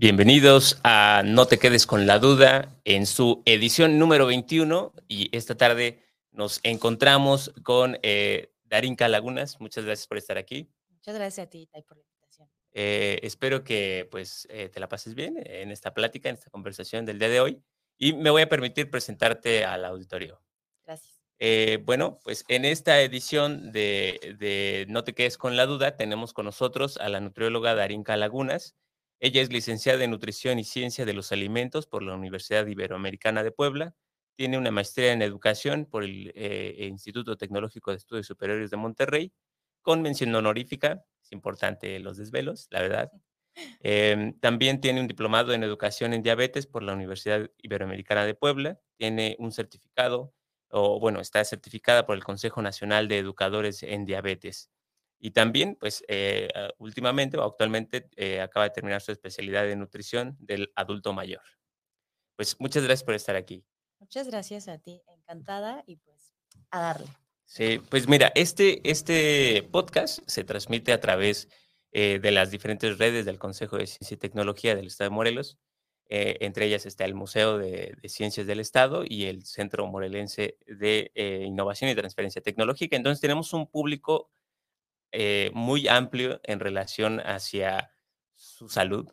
Bienvenidos a No te quedes con la duda en su edición número 21 y esta tarde nos encontramos con eh, Darinka Lagunas. Muchas gracias por estar aquí. Muchas gracias a ti, Tai, por la invitación. Eh, espero que pues eh, te la pases bien en esta plática, en esta conversación del día de hoy y me voy a permitir presentarte al auditorio. Gracias. Eh, bueno, pues en esta edición de, de No te quedes con la duda tenemos con nosotros a la nutrióloga Darinka Lagunas. Ella es licenciada en Nutrición y Ciencia de los Alimentos por la Universidad Iberoamericana de Puebla. Tiene una maestría en Educación por el eh, Instituto Tecnológico de Estudios Superiores de Monterrey, con mención honorífica. Es importante los desvelos, la verdad. Em, también tiene un diplomado en Educación en Diabetes por la Universidad Iberoamericana de Puebla. Tiene un certificado, o bueno, está certificada por el Consejo Nacional de Educadores en Diabetes. Y también, pues, eh, ah, últimamente o actualmente eh, acaba de terminar su especialidad de nutrición del adulto mayor. Pues muchas gracias por estar aquí. Muchas gracias a ti. Encantada y pues a darle. Sí, pues mira, este, este podcast se transmite a través eh, de las diferentes redes del Consejo de Ciencia y Tecnología del Estado de Morelos. Eh, entre ellas está el Museo de, de Ciencias del Estado y el Centro Morelense de eh, Innovación y Transferencia Tecnológica. Entonces tenemos un público eh, muy amplio en relación hacia su salud.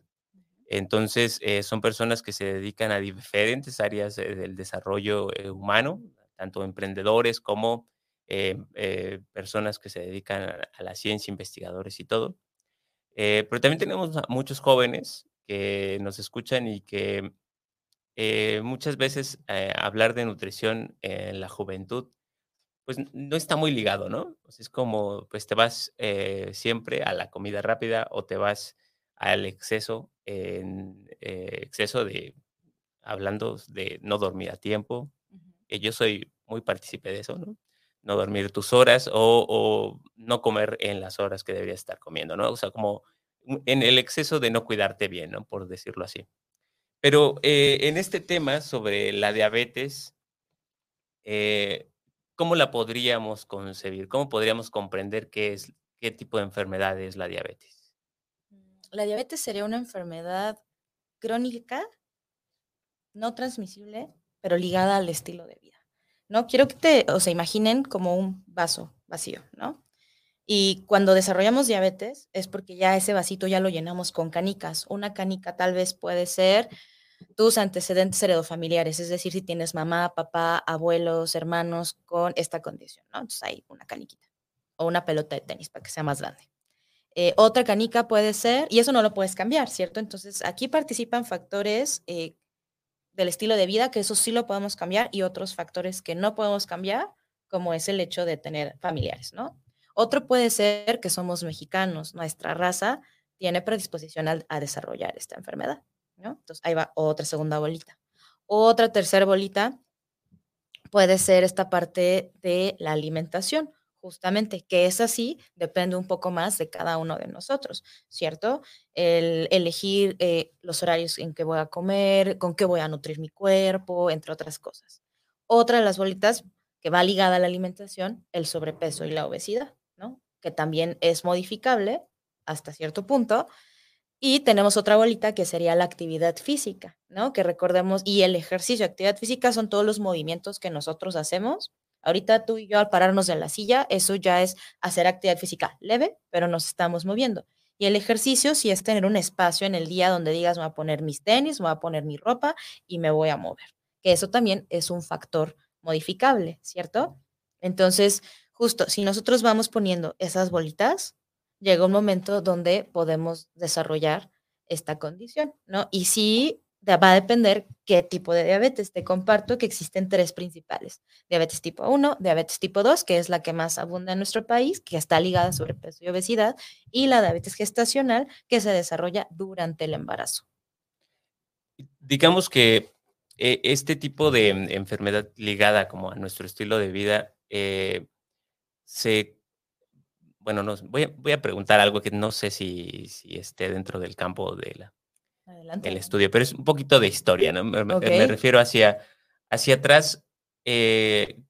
Entonces, eh, son personas que se dedican a diferentes áreas eh, del desarrollo eh, humano, tanto emprendedores como eh, personas que se dedican a, la ciencia, investigadores y todo. Pero también tenemos a muchos jóvenes que nos escuchan y que eh, muchas veces eh, hablar de nutrición en la juventud pues no está muy ligado, ¿no? Sea, es como, pues te vas eh, siempre a la comida rápida o te vas al exceso, en eh, exceso de, hablando de no dormir a tiempo, que yo soy muy partícipe de eso, ¿no? No dormir tus horas o, o no comer en las horas que deberías estar comiendo, ¿no? O sea, como en el exceso de no cuidarte bien, ¿no? Por decirlo así. Pero eh, en este tema sobre la diabetes, eh, ¿cómo la podríamos concebir? ¿Cómo podríamos comprender qué es, qué tipo de enfermedad es la diabetes? Mm, La diabetes sería una enfermedad crónica, no transmisible, pero ligada al estilo de vida. ¿No? Quiero que te, o sea, imaginen como un vaso vacío, ¿no? Y cuando desarrollamos diabetes es porque ya ese vasito ya lo llenamos con canicas. Una canica tal vez puede ser tus antecedentes heredofamiliares, es decir, si tienes mamá, papá, abuelos, hermanos con esta condición, ¿no? Entonces hay una caniquita o una pelota de tenis para que sea más grande. Eh, otra canica puede ser, y eso no lo puedes cambiar, ¿cierto? Entonces aquí participan factores eh, del estilo de vida, que eso sí lo podemos cambiar, y otros factores que no podemos cambiar, como es el hecho de tener familiares, ¿no? Otro puede ser que somos mexicanos, nuestra raza tiene predisposición a desarrollar esta enfermedad, ¿no? Entonces ahí va otra segunda bolita. Otra tercera bolita puede ser esta parte de la alimentación, justamente, que es así, depende un poco más de cada uno de nosotros, ¿cierto? El elegir eh, los horarios en que voy a comer, con qué voy a nutrir mi cuerpo, entre otras cosas. Otra de las bolitas que va ligada a la alimentación, el sobrepeso y la obesidad, ¿no? Que también es modificable hasta cierto punto, y tenemos otra bolita que sería la actividad física, ¿no? Que recordemos, y el ejercicio, actividad física son todos los movimientos que nosotros hacemos. Ahorita tú y yo al pararnos de la silla, eso ya es hacer actividad física leve, pero nos estamos moviendo. Y el ejercicio sí es tener un espacio en el día donde digas, voy a poner mis tenis, voy a poner mi ropa y me voy a mover. Que eso también es un factor modificable, ¿cierto? Entonces, justo, si nosotros vamos poniendo esas bolitas, llega un momento donde podemos desarrollar esta condición, ¿no? Y sí va a depender qué tipo de diabetes. Te comparto que existen tres principales. Diabetes tipo 1, diabetes tipo 2, que es la que más abunda en nuestro país, que está ligada a sobrepeso y obesidad, y la diabetes gestacional, que se desarrolla durante el embarazo. Digamos que eh, este tipo de en- enfermedad ligada como a nuestro estilo de vida, eh, se, bueno, no, voy a, voy a preguntar algo que no sé si, si esté dentro del campo de la, Adelante. el estudio, pero es un poquito de historia, ¿no? Me, refiero hacia, hacia atrás. eh,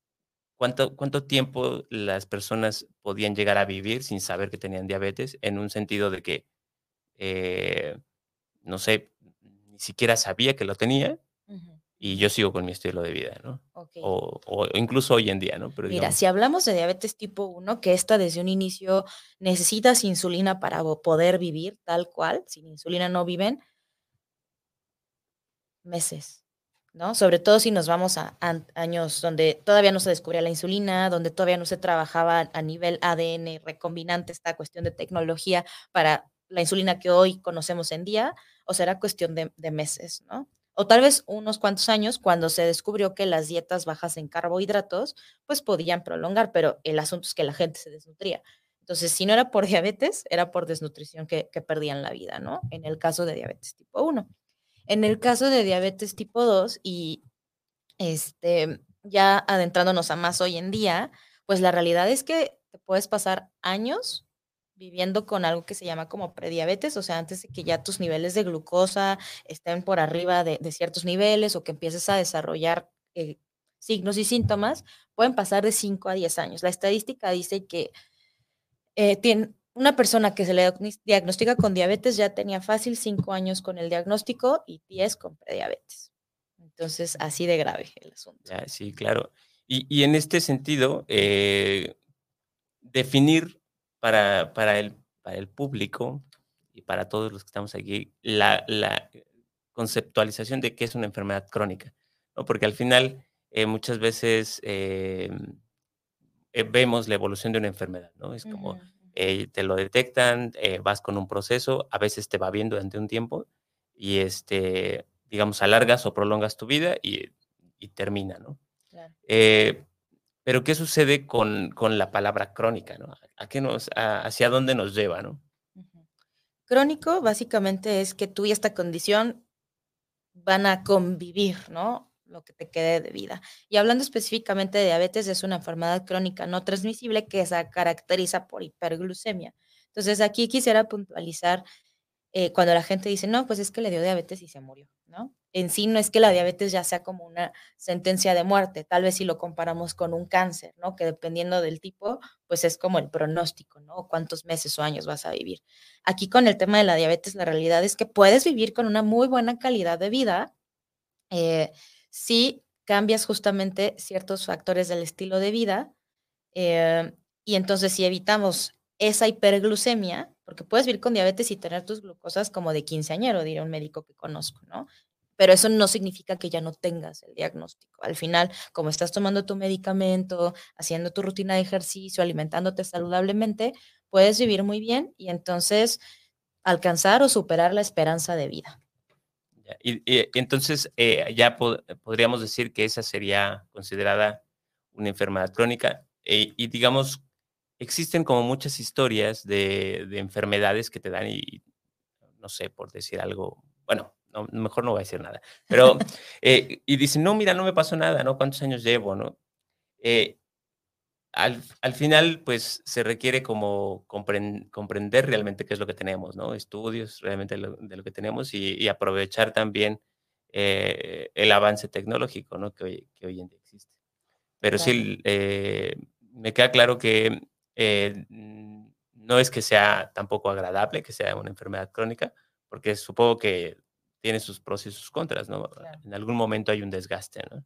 ¿cuánto, ¿Cuánto tiempo las personas podían llegar a vivir sin saber que tenían diabetes? En un sentido de que, eh, no sé, ni siquiera sabía que lo tenía y yo sigo con mi estilo de vida, ¿no? ok. O, o incluso hoy en día, ¿no? Pero Mira, digamos, si hablamos de diabetes tipo 1, que esta desde un inicio necesitas insulina para poder vivir tal cual, sin insulina no viven, meses, ¿no? Sobre todo si nos vamos a, años donde todavía no se descubría la insulina, donde todavía no se trabajaba a nivel ADN recombinante esta cuestión de tecnología para la insulina que hoy conocemos en día, o será cuestión de, de meses, ¿no? O tal vez unos cuantos años cuando se descubrió que las dietas bajas en carbohidratos pues podían prolongar, pero el asunto es que la gente se desnutría. Entonces, si no era por diabetes, era por desnutrición que, perdían la vida, ¿no? En el caso de diabetes tipo 1. En el caso de diabetes tipo 2 y este, ya adentrándonos a más hoy en día, pues la realidad es que te puedes pasar años viviendo con algo que se llama como prediabetes, o sea, antes de que ya tus niveles de glucosa estén por arriba de, ciertos niveles o que empieces a desarrollar eh, signos y síntomas, pueden pasar de 5 a 10 años. La estadística dice que eh, tiene, una persona que se le diagnos- diagnostica con diabetes ya tenía fácil 5 años con el diagnóstico y 10 con prediabetes. Entonces, así de grave el asunto. sí, claro. Y, y en este sentido, eh, definir para, para, el, para el público y para todos los que estamos aquí la, la conceptualización de qué es una enfermedad crónica, ¿no? Porque al final eh, muchas veces eh, eh, vemos la evolución de una enfermedad, ¿no? Es como eh, te lo detectan, vas con un proceso, a veces te va bien durante un tiempo y, este, digamos, alargas o prolongas tu vida y, y termina, ¿no? Claro. Eh, pero ¿qué sucede con, con la palabra crónica, ¿no? ¿A qué nos, ¿Hacia dónde nos lleva, no? Crónico básicamente es que tú y esta condición van a convivir, ¿no? Lo que te quede de vida. Y hablando específicamente de diabetes, es una enfermedad crónica no transmisible que se caracteriza por hiperglucemia. Entonces, aquí quisiera puntualizar eh, cuando la gente dice, no, pues es que le dio diabetes y se murió, ¿no? En sí no es que la diabetes ya sea como una sentencia de muerte, tal vez si lo comparamos con un cáncer, ¿no? Que dependiendo del tipo, pues es como el pronóstico, ¿no? Cuántos meses o años vas a vivir. Aquí con el tema de la diabetes, la realidad es que puedes vivir con una muy buena calidad de vida eh, si cambias justamente ciertos factores del estilo de vida. eh, y entonces si evitamos esa hiperglucemia, porque puedes vivir con diabetes y tener tus glucosas como de quinceañero, diría un médico que conozco, ¿no? Pero eso no significa que ya no tengas el diagnóstico. Al final, como estás tomando tu medicamento, haciendo tu rutina de ejercicio, alimentándote saludablemente, puedes vivir muy bien y entonces alcanzar o superar la esperanza de vida. Y, entonces eh, ya po- podríamos decir que esa sería considerada una enfermedad crónica. eh, y digamos, existen como muchas historias de enfermedades que te dan y, no sé, por decir algo, bueno, no, mejor no voy a decir nada, pero, eh, y dicen, no, mira, no me pasó nada, ¿no? ¿Cuántos años llevo, no? Eh, al, al final, pues se requiere como compren- comprender realmente qué es lo que tenemos, ¿no? Estudios realmente lo- de lo que tenemos y, y aprovechar también eh, el avance tecnológico, ¿no? Que hoy, que hoy en día existe. Pero sí, me queda claro que no es que sea tampoco agradable que sea una enfermedad crónica, porque supongo que tiene sus pros y sus contras, ¿no? Claro. En algún momento hay un desgaste, ¿no?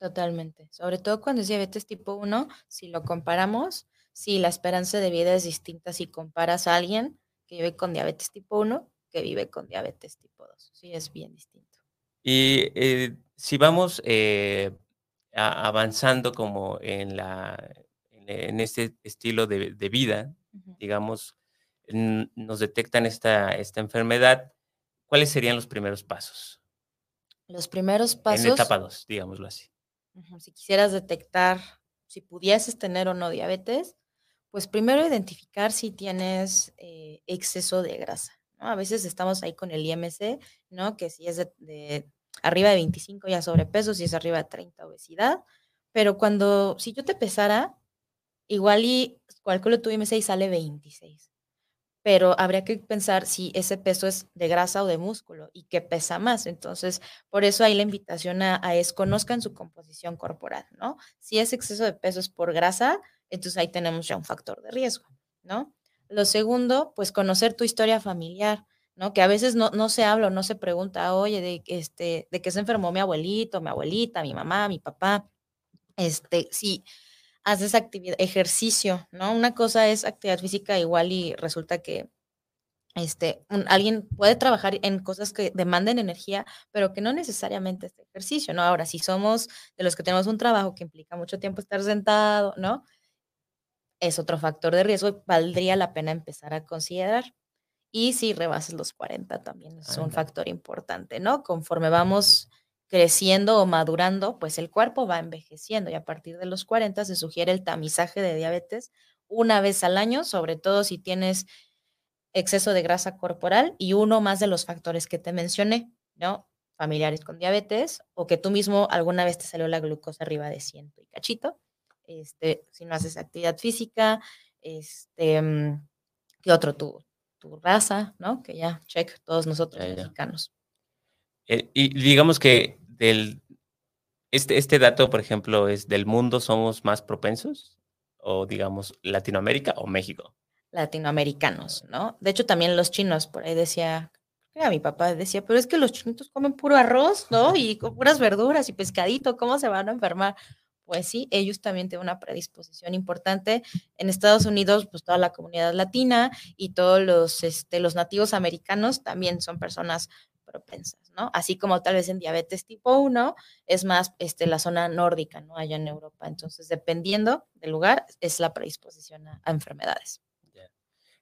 Totalmente. Sobre todo cuando es diabetes tipo 1, si lo comparamos, si la esperanza de vida es distinta si comparas a alguien que vive con diabetes tipo 1 que vive con diabetes tipo 2. Sí, es bien distinto. Y eh, si vamos eh, avanzando como en, la, en, este estilo de, de vida, digamos, nos detectan esta, esta enfermedad, ¿cuáles serían los primeros pasos? Los primeros En pasos, etapa 2, digámoslo así. si quisieras detectar si pudieses tener o no diabetes, pues primero identificar si tienes eh, exceso de grasa. ¿no? A veces estamos ahí con el IMC, ¿no? Que si es de, de Arriba de 25 ya sobrepeso, si es arriba de 30 obesidad. Pero cuando, si yo te pesara, igual y calculo tu IMC y sale 26 pero habría que pensar si ese peso es de grasa o de músculo y qué pesa más. Entonces, por eso hay la invitación a, es conozcan su composición corporal, ¿no? Si es exceso de peso es por grasa, entonces ahí tenemos ya un factor de riesgo, ¿no? Lo segundo, pues conocer tu historia familiar, ¿no? Que a veces no, no se habla o no se pregunta, oye, de, este, de qué se enfermó mi abuelito, mi abuelita, mi mamá, mi papá. Este, sí, haces actividad, ejercicio, ¿no? Una cosa es actividad física igual y resulta que este, alguien puede trabajar en cosas que demanden energía, pero que no necesariamente es ejercicio, ¿no? Ahora, si somos de los que tenemos un trabajo que implica mucho tiempo estar sentado, ¿no? Es otro factor de riesgo y valdría la pena empezar a considerar. Y si rebases los 40 también es un factor importante, ¿no? Conforme vamos creciendo o madurando, pues el cuerpo va envejeciendo y a partir de los 40 se sugiere el tamizaje de diabetes una vez al año, sobre todo si tienes exceso de grasa corporal y uno más de los factores que te mencioné, ¿no? Familiares con diabetes o que tú mismo alguna vez te salió la glucosa arriba de 100 y cachito, este, si no haces actividad física, este, mm, ¿qué otro? Tu, tu raza, ¿no? Que ya, check, todos nosotros mexicanos. Eh, y digamos que del, este, este dato, por ejemplo, es del mundo somos más propensos, o digamos Latinoamérica o México. Latinoamericanos, ¿no? De hecho, también los chinos, por ahí decía, a mi papá decía, pero es que los chinitos comen puro arroz, ¿no? Y con puras verduras y pescadito, ¿cómo se van a enfermar? Pues sí, ellos también tienen una predisposición importante. En Estados Unidos, pues toda la comunidad latina y todos los, este, los nativos americanos también son personas propensas, ¿no? Así como tal vez en diabetes tipo 1 es más este, la zona nórdica, ¿no? Allá en Europa. Entonces, dependiendo del lugar, es la predisposición a, enfermedades.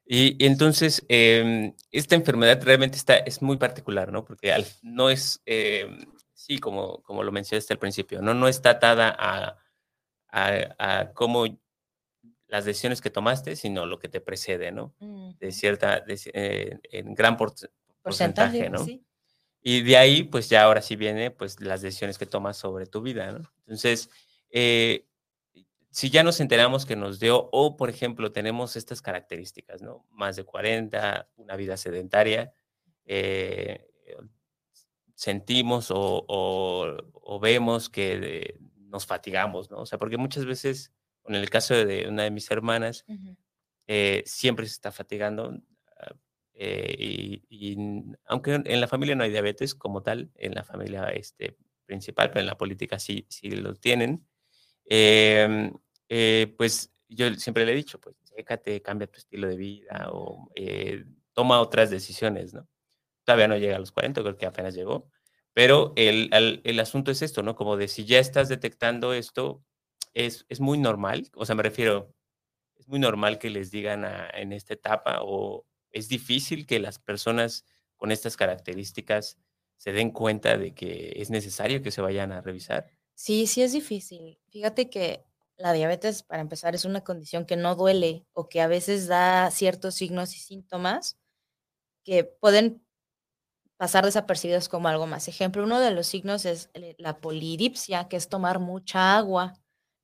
Y, entonces, em, esta enfermedad realmente está, es muy particular, ¿no? Porque no es, em, sí, como, como lo mencionaste al principio, ¿no? No está atada a, a, cómo las decisiones que tomaste, sino lo que te precede, ¿no? De cierta, eh, en gran porcentaje, ¿no? Sí. Y de ahí, pues ya ahora sí viene, pues las decisiones que tomas sobre tu vida, ¿no? Entonces, eh, si ya nos enteramos que nos dio, o por ejemplo, tenemos estas características, ¿no? Más de 40, una vida sedentaria, eh, sentimos o, vemos que nos fatigamos, ¿no? O sea, porque muchas veces, en el caso de una de mis hermanas, eh, siempre se está fatigando, eh, y, aunque en la familia no hay diabetes como tal, en la familia este, principal, pero en la política sí, sí lo tienen, em, eh, pues yo siempre le he dicho, pues déjate, cambia tu estilo de vida o eh, toma otras decisiones, ¿no? Todavía no llega a los 40, creo que apenas llegó, pero el, el, asunto es esto, ¿no? Como de si ya estás detectando esto, es, es muy normal, o sea, me refiero, es muy normal que les digan en esta etapa o, es difícil que las personas con estas características se den cuenta de que es necesario que se vayan a revisar. Sí, sí es difícil. Fíjate que la diabetes, para empezar, es una condición que no duele o que a veces da ciertos signos y síntomas que pueden pasar desapercibidos como algo más. Ejemplo, uno de los signos es la polidipsia, que es tomar mucha agua.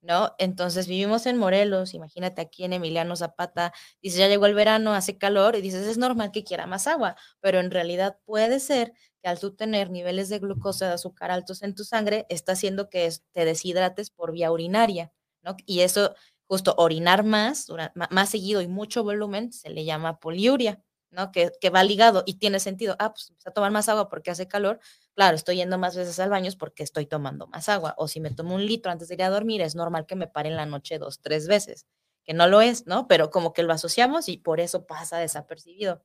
¿No? Entonces vivimos en Morelos, imagínate aquí en Emiliano Zapata, dice, ya llegó el verano, hace calor, y dices, es normal que quiera más agua, pero en realidad puede ser que al tú tener niveles de glucosa, de azúcar altos en tu sangre, está haciendo que te deshidrates por vía urinaria, ¿no? Y eso, justo orinar más, más seguido y mucho volumen, se le llama poliuria. ¿No? Que, va ligado y tiene sentido. Ah, pues a tomar más agua porque hace calor. Claro, estoy yendo más veces al baño porque estoy tomando más agua. O si me tomo un litro antes de ir a dormir, es normal que me pare en la noche dos, tres veces. Que no lo es, ¿no? Pero como que lo asociamos y por eso pasa desapercibido.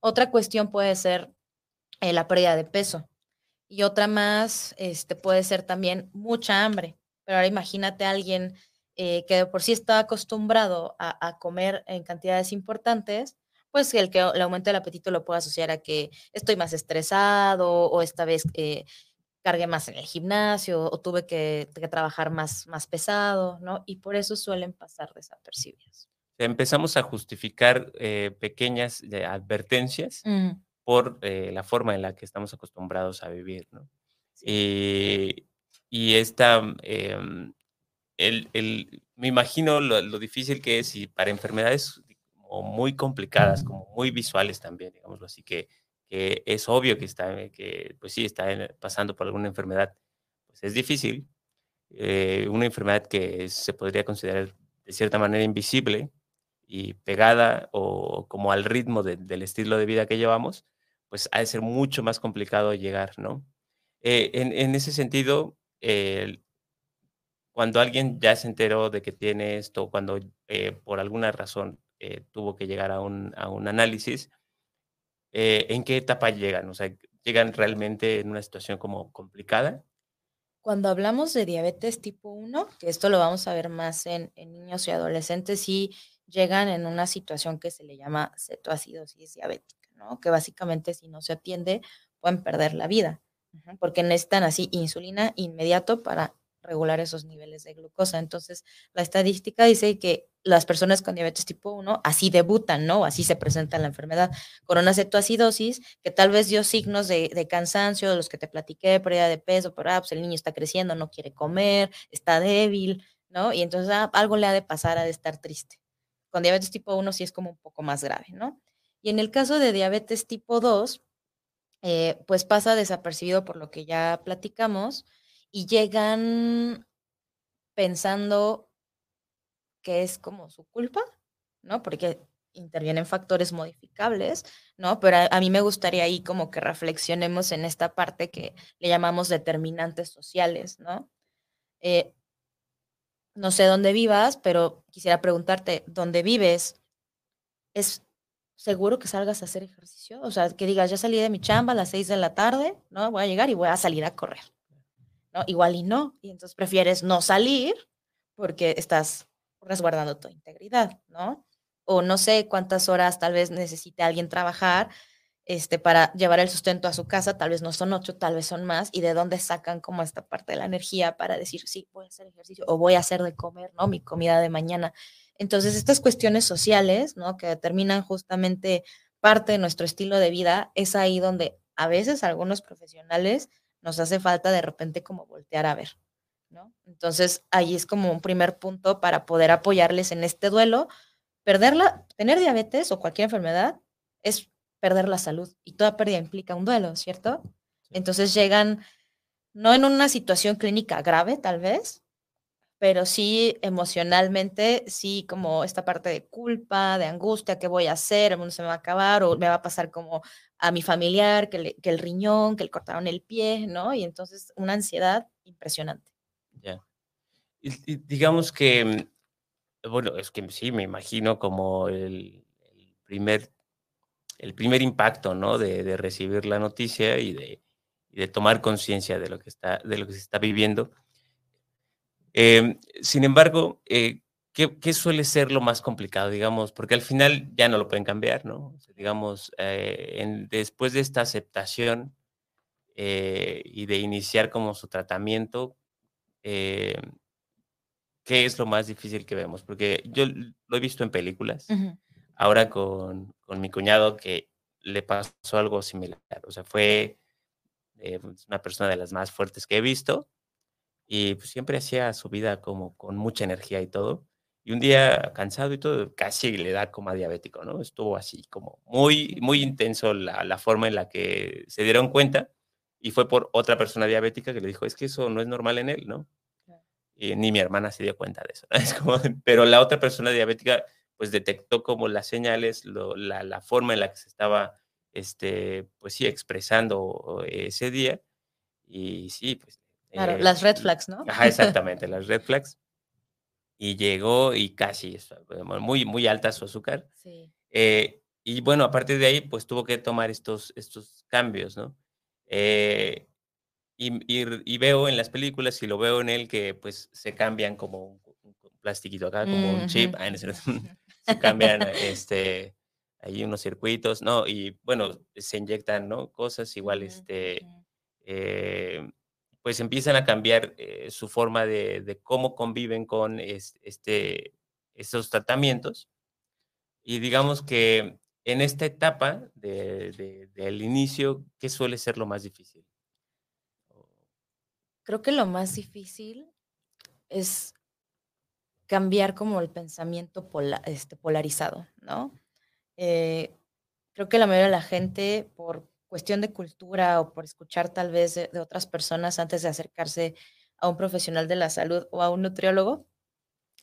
Otra cuestión puede ser eh, la pérdida de peso. Y otra más este, puede ser también mucha hambre. Pero ahora imagínate a alguien eh, que por sí está acostumbrado a, a comer en cantidades importantes pues el que el aumento del apetito lo puedo asociar a que estoy más estresado o esta vez eh, cargué más en el gimnasio o tuve que, trabajar más, más pesado, ¿no? Y por eso suelen pasar desapercibidos. Empezamos a justificar eh, pequeñas eh, advertencias por la forma en la que estamos acostumbrados a vivir, ¿no? Y, y esta, em, el, el, me imagino lo, lo, difícil que es y para enfermedades como muy complicadas, como muy visuales también, digámoslo así, que, que es obvio que está, que pues sí, está pasando por alguna enfermedad, pues es difícil. Eh, una enfermedad que se podría considerar de cierta manera invisible y pegada o como al ritmo de, del estilo de vida que llevamos, pues ha de ser mucho más complicado llegar, ¿no? Eh, en, en, ese sentido, eh, cuando alguien ya se enteró de que tiene esto, cuando eh, por alguna razón eh, tuvo que llegar a un, a un análisis, eh, ¿en qué etapa llegan? O sea, ¿llegan realmente en una situación como complicada? Cuando hablamos de diabetes tipo 1, que esto lo vamos a ver más en, en niños y adolescentes, sí llegan en una situación que se le llama cetoacidosis diabética, ¿no? Que básicamente si no se atiende pueden perder la vida, porque necesitan así insulina inmediato para regular esos niveles de glucosa. Entonces, la estadística dice que las personas con diabetes tipo 1 así debutan, ¿no? Así se presenta la enfermedad con una cetoacidosis que tal vez dio signos de, de cansancio, de los que te platiqué, pérdida de peso, pero ah, pues el niño está creciendo, no quiere comer, está débil, ¿no? Y entonces ah, algo le ha de pasar, ha de estar triste. Con diabetes tipo 1 sí es como un poco más grave, ¿no? Y en el caso de diabetes tipo 2, eh, pues pasa desapercibido por lo que ya platicamos, y llegan pensando que es como su culpa, ¿no? Porque intervienen factores modificables, ¿no? Pero a, mí me gustaría ahí como que reflexionemos en esta parte que le llamamos determinantes sociales, ¿no? Eh, no sé dónde vivas, pero quisiera preguntarte, ¿dónde vives? ¿Es seguro que salgas a hacer ejercicio? O sea, que digas, ya salí de mi chamba a las seis de la tarde, ¿no? Voy a llegar y voy a salir a correr. ¿no? Igual y no, y entonces prefieres no salir porque estás resguardando tu integridad, ¿no? O no sé cuántas horas tal vez necesite alguien trabajar este, para llevar el sustento a su casa, tal vez no son ocho, tal vez son más, y de dónde sacan como esta parte de la energía para decir, sí, voy a hacer ejercicio o voy a hacer de comer, ¿no? Mi comida de mañana. Entonces, estas cuestiones sociales, ¿no? Que determinan justamente parte de nuestro estilo de vida, es ahí donde a veces algunos profesionales nos hace falta de repente como voltear a ver, ¿no? Entonces, ahí es como un primer punto para poder apoyarles en este duelo. Perderla, tener diabetes o cualquier enfermedad es perder la salud y toda pérdida implica un duelo, ¿cierto? Entonces llegan no en una situación clínica grave, tal vez, pero sí emocionalmente, sí como esta parte de culpa, de angustia, ¿qué voy a hacer? ¿El mundo se me va a acabar? ¿O me va a pasar como a mi familiar, que, le, que el riñón, que le cortaron el pie, ¿no? Y entonces una ansiedad impresionante. Digamos que, mm, bueno, es que sí, me imagino como el, primer, el primer impacto, ¿no? De, recibir la noticia y de, de tomar conciencia de, lo que de lo que se está viviendo eh, sin embargo, eh, ¿qué, ¿qué, suele ser lo más complicado, digamos? Porque al final ya no lo pueden cambiar, ¿no? Digamos, eh, después de esta aceptación eh, y de iniciar como su tratamiento, ¿qué es lo más difícil que vemos? Porque yo lo he visto en películas, uh -huh. ahora con, con, mi cuñado que le pasó algo similar, o sea, fue una persona de las más fuertes que he visto y pues, siempre hacía su vida como con mucha energía y todo. Y un día cansado y todo, casi le da coma diabético, ¿no? Estuvo así como muy, muy intenso la, la forma en la que se dieron cuenta y fue por otra persona diabética que le dijo, es que eso no es normal en él, ¿no? Y ni mi hermana se dio cuenta de eso. ¿no? Es como, pero la otra persona diabética pues detectó como las señales, lo, la, la, forma en la que se estaba, este, pues sí, expresando ese día. Y sí, pues Claro, eh, las red flags, ¿no? Ajá, exactamente, las red flags. Y llegó y casi, muy, muy alta su azúcar. Sí. Eh, y bueno, a partir de ahí, pues tuvo que tomar estos, estos cambios, ¿no? Eh, y, y, y, veo en las películas y lo veo en él que pues se cambian como un, un plastiquito acá, como un chip, ah, se cambian este, hay unos circuitos, ¿no? Y bueno, se inyectan, ¿no? Cosas igual, este, eh, pues empiezan a cambiar eh, su forma de, de, cómo conviven con este, estos tratamientos. Y digamos que en esta etapa de, de, del inicio, ¿qué suele ser lo más difícil? Creo que lo más difícil es cambiar como el pensamiento este, polarizado, ¿no? Eh, creo que la mayoría de la gente, por cuestión de cultura o por escuchar tal vez de, otras personas antes de acercarse a un profesional de la salud o a un nutriólogo,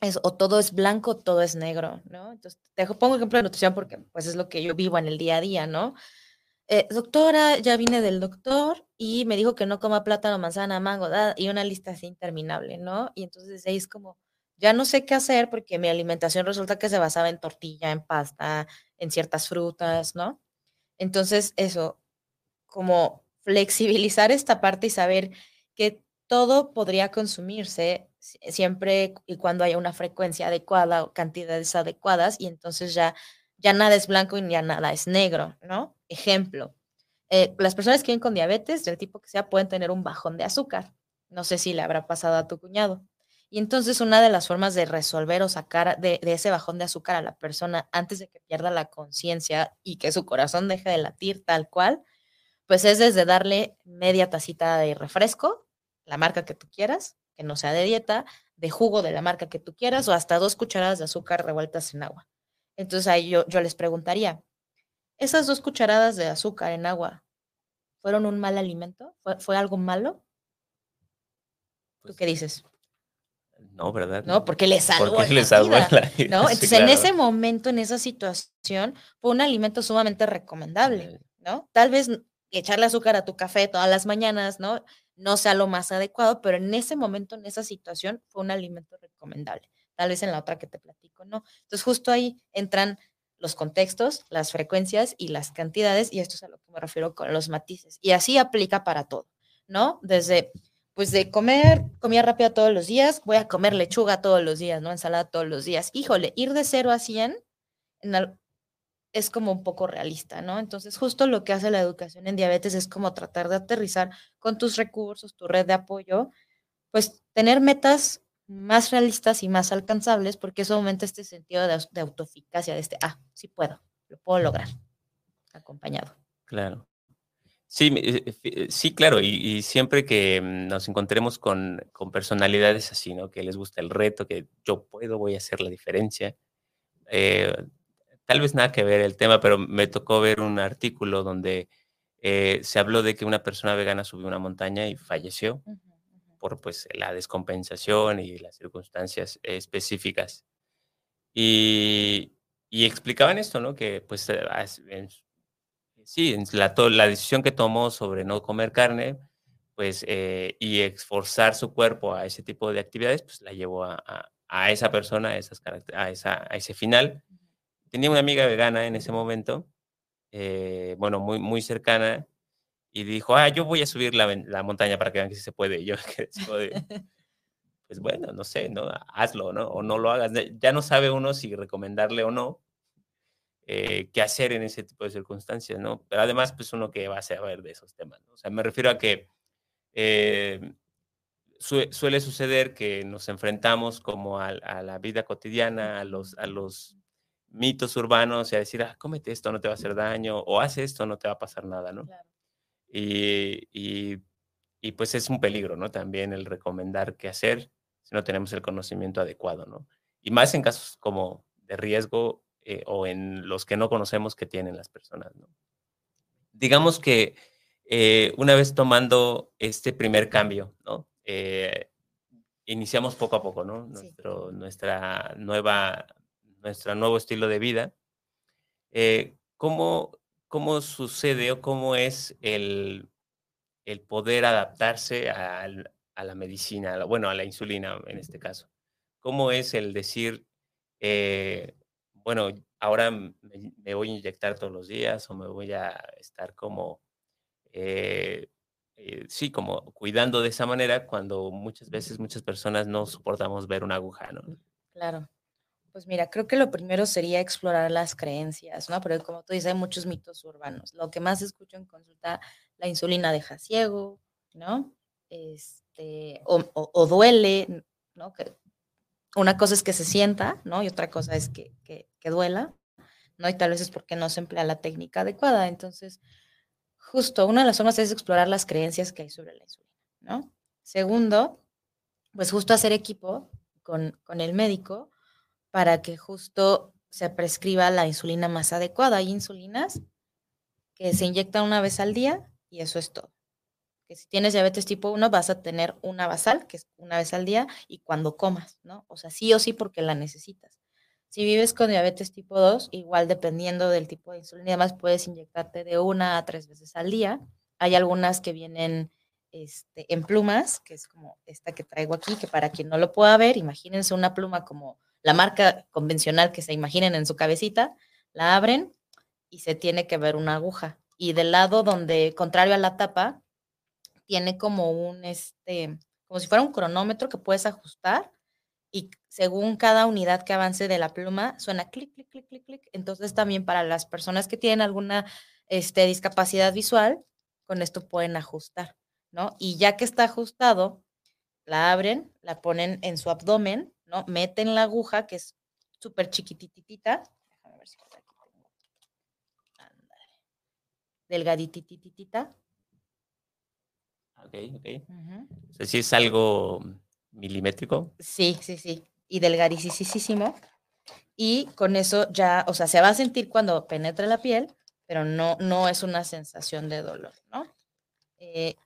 es o todo es blanco o todo es negro, ¿no? Entonces, te pongo ejemplo de nutrición porque pues es lo que yo vivo en el día a día, ¿no? Eh, doctora, ya vine del doctor y me dijo que no coma plátano, manzana, mango, y una lista así interminable, ¿no? Y entonces ahí es como, ya no sé qué hacer porque mi alimentación resulta que se basaba en tortilla, en pasta, en ciertas frutas, ¿no? Entonces, eso, como flexibilizar esta parte y saber que todo podría consumirse siempre y cuando haya una frecuencia adecuada o cantidades adecuadas y entonces ya ya nada es blanco y ya nada es negro, ¿no? Ejemplo, eh, las personas que viven con diabetes, del tipo que sea, pueden tener un bajón de azúcar. No sé si le habrá pasado a tu cuñado. Y entonces una de las formas de resolver o sacar de, ese bajón de azúcar a la persona antes de que pierda la conciencia y que su corazón deje de latir tal cual, pues es desde darle media tacita de refresco, la marca que tú quieras, que no sea de dieta, de jugo de la marca que tú quieras o hasta dos cucharadas de azúcar revueltas en agua. Entonces ahí yo, yo les preguntaría, ¿esas dos cucharadas de azúcar en agua fueron un mal alimento? ¿Fue, algo malo? ¿Tú Pues qué dices? No, ¿verdad? No, porque le salvó Porque la le salvó vida, la vida, ¿no? sí, Entonces, en ese momento, en esa situación, fue un alimento sumamente recomendable, ¿no? Tal vez echarle azúcar a tu café todas las mañanas, ¿no? No sea lo más adecuado, pero en ese momento, en esa situación, fue un alimento recomendable. Tal vez en la otra que te platico, ¿no? Entonces, justo ahí entran los contextos, las frecuencias y las cantidades, y esto es a lo que me refiero con los matices. Y así aplica para todo, ¿no? Desde pues de comer comida rápida todos los días, voy a comer lechuga todos los días, ¿no? Ensalada todos los días. Híjole, ir de 0 a 100 en al- es como un poco realista, ¿no? Entonces, justo lo que hace la educación en diabetes es como tratar de aterrizar con tus recursos, tu red de apoyo, pues tener metas más realistas y más alcanzables, porque eso aumenta este sentido de, de autoeficacia, de este, ah, sí puedo, lo puedo lograr, acompañado. Claro. Sí, eh, eh, sí, claro, y, y siempre que mm, nos encontremos con, con personalidades así, ¿no? Que les gusta el reto, que yo puedo, voy a hacer la diferencia. eh, tal vez nada que ver el tema, pero me tocó ver un artículo donde eh, se habló de que una persona vegana subió una montaña y falleció ujú. Por pues la descompensación y las circunstancias específicas. Y, y explicaban esto, ¿no? Que pues eh, en sí, en la, la decisión que tomó sobre no comer carne, pues, eh, y esforzar su cuerpo a ese tipo de actividades, pues la llevó a, a- a esa persona, a, esas, a, esa, a ese final. Tenía una amiga vegana en ese momento, eh, bueno, muy, muy cercana, y dijo, ah, yo voy a subir la, la montaña para que vean que sí se puede. Y yo de, pues bueno, no sé, ¿no? Hazlo, ¿no? O no lo hagas. Ya no sabe uno si recomendarle o no eh, qué hacer en ese tipo de circunstancias, ¿no? Pero además, pues uno que va a saber de esos temas. O sea, me refiero a que eh, sue- suele suceder que nos enfrentamos como al- a, la vida cotidiana, a los, a los mitos urbanos y a decir, ah, cómete esto, no te va a hacer daño, o haz esto, no te va a pasar nada, ¿no? Claro. Y, y- y, pues es un peligro, ¿no? También el recomendar qué hacer si no tenemos el conocimiento adecuado, ¿no? Y más en casos como de riesgo eh, o en los que no conocemos que tienen las personas, ¿no? Digamos que eh, una vez tomando este primer cambio, ¿no? Eh, iniciamos poco a poco, ¿no? Sí. Nuestro, nuestra nueva, nuestro nuevo estilo de vida. Eh, ¿cómo, ¿Cómo sucede o cómo es el, el poder adaptarse a la medicina, bueno, a la insulina en este caso? ¿Cómo es el decir, eh, bueno, ahora me voy a inyectar todos los días o me voy a estar como, eh, eh, sí, como cuidando de esa manera cuando muchas veces muchas personas no soportamos ver una aguja, ¿no? Claro. Pues mira, creo que lo primero sería explorar las creencias, ¿no? Porque como tú dices, hay muchos mitos urbanos. Lo que más escucho en consulta, la insulina deja ciego, ¿no? Este, o, o- o duele, ¿no? Que una cosa es que se sienta, ¿no? Y otra cosa es que, que, que duela, ¿no? Y tal vez es porque no se emplea la técnica adecuada. Entonces, justo una de las formas es explorar las creencias que hay sobre la insulina, ¿no? Segundo, pues justo hacer equipo con, con el médico para que justo se prescriba la insulina más adecuada. Hay insulinas que se inyectan una vez al día y eso es todo. Que si tienes diabetes tipo 1 vas a tener una basal, que es una vez al día, y cuando comas, ¿no? O sea, sí o sí porque la necesitas. Si vives con diabetes tipo 2, igual dependiendo del tipo de insulina, además puedes inyectarte de una a tres veces al día. Hay algunas que vienen este, en plumas, que es como esta que traigo aquí, que para quien no lo pueda ver, imagínense una pluma como la marca convencional que se imaginen en su cabecita, la abren y se tiene que ver una aguja. Y del lado donde, contrario a la tapa, tiene como un, este, como si fuera un cronómetro que puedes ajustar y según cada unidad que avance de la pluma, suena clic, clic, clic, clic, clic. Entonces también para las personas que tienen alguna este, discapacidad visual, con esto pueden ajustar, ¿no? Y ya que está ajustado, la abren, la ponen en su abdomen, ¿no? Meten la aguja, que es súper chiquititita. Déjame ver si por aquí tengo. Delgaditititita. Ok, ok. O sea, si es algo milimétrico. Sí, sí, sí. Y delgadísimo. Y con eso ya, o sea, se va a sentir cuando penetre la piel, pero no, no es una sensación de dolor, ¿no? Eh,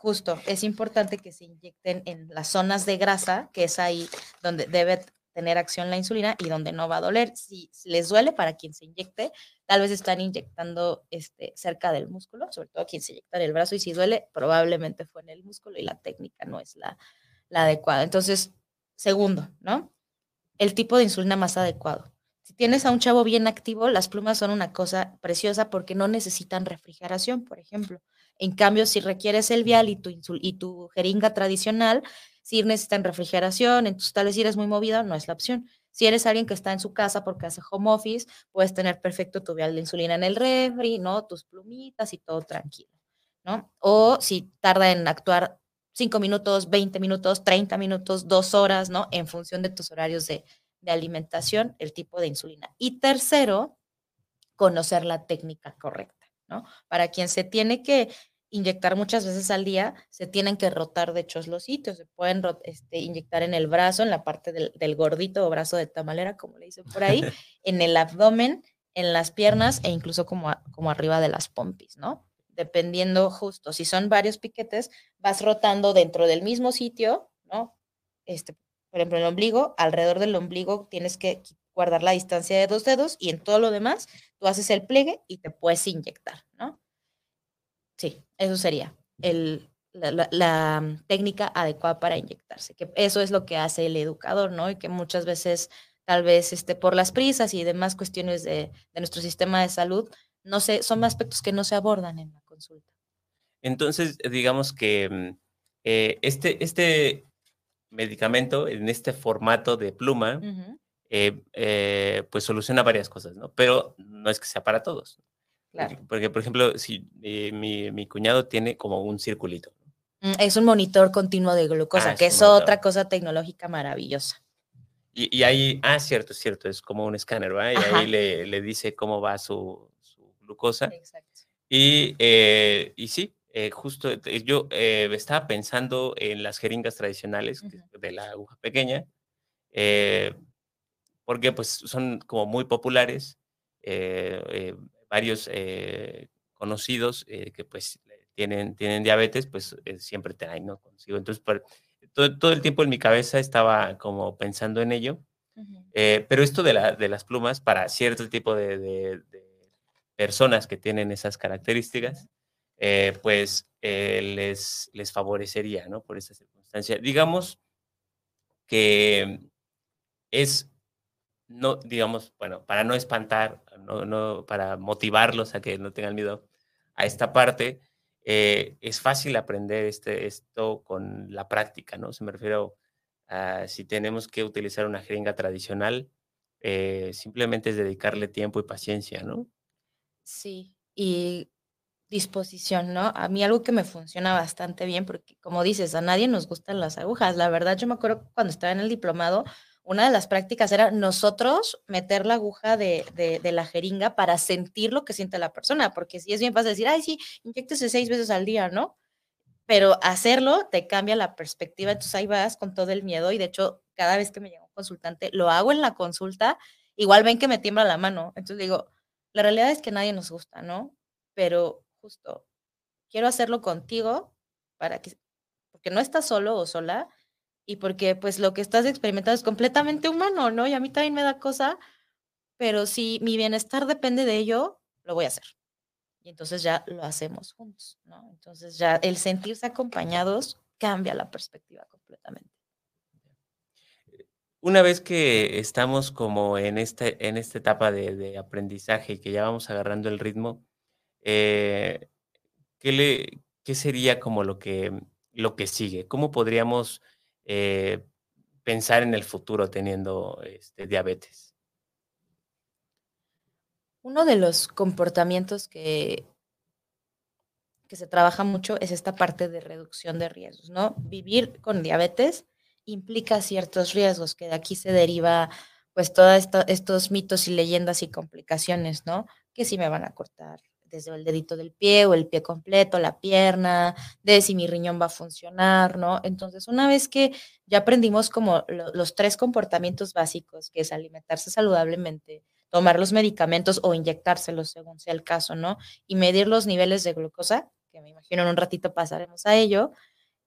justo, es importante que se inyecten en las zonas de grasa, que es ahí donde debe tener acción la insulina y donde no va a doler. Si, les duele para quien se inyecte, tal vez están inyectando este, cerca del músculo, sobre todo quien se inyecta en el brazo, y si duele, probablemente fue en el músculo y la técnica no es la, la adecuada. Entonces, segundo, ¿no? El tipo de insulina más adecuado. Si tienes a un chavo bien activo, las plumas son una cosa preciosa porque no necesitan refrigeración, por ejemplo. En cambio, si requieres el vial y tu, y tu jeringa tradicional, si necesitan refrigeración, entonces tal vez si eres muy movido, no es la opción. Si eres alguien que está en su casa porque hace home office, puedes tener perfecto tu vial de insulina en el refri, ¿no? Tus plumitas y todo tranquilo, ¿no? O si tarda en actuar 5 minutos, 20 minutos, 30 minutos, 2 horas, ¿no? En función de tus horarios de, de alimentación, el tipo de insulina. Y tercero, conocer la técnica correcta, ¿no? Para quien se tiene que inyectar muchas veces al día, se tienen que rotar de hecho los sitios, se pueden este, inyectar en el brazo, en la parte del, gordito o brazo de tamalera, como le dicen por ahí, en el abdomen, en las piernas e incluso como, como arriba de las pompis, ¿no? Dependiendo justo, si son varios piquetes, vas rotando dentro del mismo sitio, ¿no? Este, por ejemplo, el ombligo, alrededor del ombligo tienes que guardar la distancia de dos dedos y en todo lo demás tú haces el pliegue y te puedes inyectar, ¿no? Sí, eso sería el, la, mm, técnica adecuada para inyectarse, que eso es lo que hace el educador, ¿no? Y que muchas veces, tal vez este, por las prisas y demás cuestiones de, nuestro sistema de salud, no sé, son aspectos que no se abordan en la consulta. Entonces, digamos que mm, eh, este, este medicamento en este formato de pluma, eh, eh, pues soluciona varias cosas, ¿no? Pero no es que sea para todos. Porque, por ejemplo, si eh, mi, cuñado tiene como un circulito. Mm, es un monitor continuo de glucosa, ah, que es, otra cosa tecnológica maravillosa. Y, ahí, ah, cierto, cierto, es como un escáner, ¿va? Y ahí le, dice cómo va su, glucosa. Exacto. Y, eh, y sí, eh, justo yo estaba pensando en las jeringas tradicionales de la aguja pequeña, porque pues son como muy populares varios eh, conocidos eh, que pues tienen, tienen diabetes, pues eh, siempre te ¿no? Consigo. Entonces, todo, el tiempo en mi cabeza estaba como pensando en ello. pero esto de, la, de, las plumas para cierto tipo de, personas que tienen esas características, pues les, les favorecería, ¿no? Por esa circunstancia. Digamos que es no, digamos, bueno, para no espantar, no, no, para motivarlos a que no tengan miedo a esta parte, eh, es fácil aprender este, esto con la práctica, ¿no? Se me refiero a si tenemos que utilizar una jeringa tradicional, eh, simplemente es dedicarle tiempo y paciencia, ¿no? Sí, y disposición, ¿no? A mí algo que me funciona bastante bien, porque como dices, a nadie nos gustan las agujas. La verdad, yo me acuerdo cuando estaba en el diplomado, una de las prácticas era nosotros meter la aguja de, la jeringa para sentir lo que siente la persona, porque si es bien fácil decir, ay, sí, inyectese seis veces al día, ¿no? pero hacerlo te cambia la perspectiva, entonces ahí vas con todo el miedo y de hecho cada vez que me llega un consultante, lo hago en la consulta, igual ven que me tiembla la mano, entonces digo, la realidad es que nadie nos gusta, ¿no? Pero justo, quiero hacerlo contigo para que, porque no estás solo o sola y porque pues lo que estás experimentando es completamente humano, ¿no? Y a mí también me da cosa, pero si mi bienestar depende de ello, lo voy a hacer. Y entonces ya lo hacemos juntos, ¿no? Entonces ya el sentirse acompañados cambia la perspectiva completamente. Una vez que estamos como en, este, en esta etapa de, aprendizaje y que ya vamos agarrando el ritmo, eh, ¿qué, le, ¿qué sería como lo que, lo que sigue? ¿Cómo podríamos eh, pensar en el futuro teniendo este, diabetes? Uno de los comportamientos que, que se trabaja mucho es esta parte de reducción de riesgos, ¿no? Vivir con diabetes implica ciertos riesgos, que de aquí se deriva pues todos estos mitos y leyendas y complicaciones, ¿no? Que si me van a cortar desde el dedito del pie o el pie completo, la pierna, de si mi riñón va a funcionar, ¿no? Entonces, una vez que ya aprendimos como los tres comportamientos básicos, que es alimentarse saludablemente, tomar los medicamentos o inyectárselos según sea el caso, ¿no? Y medir los niveles de glucosa, que me imagino en un ratito pasaremos a ello,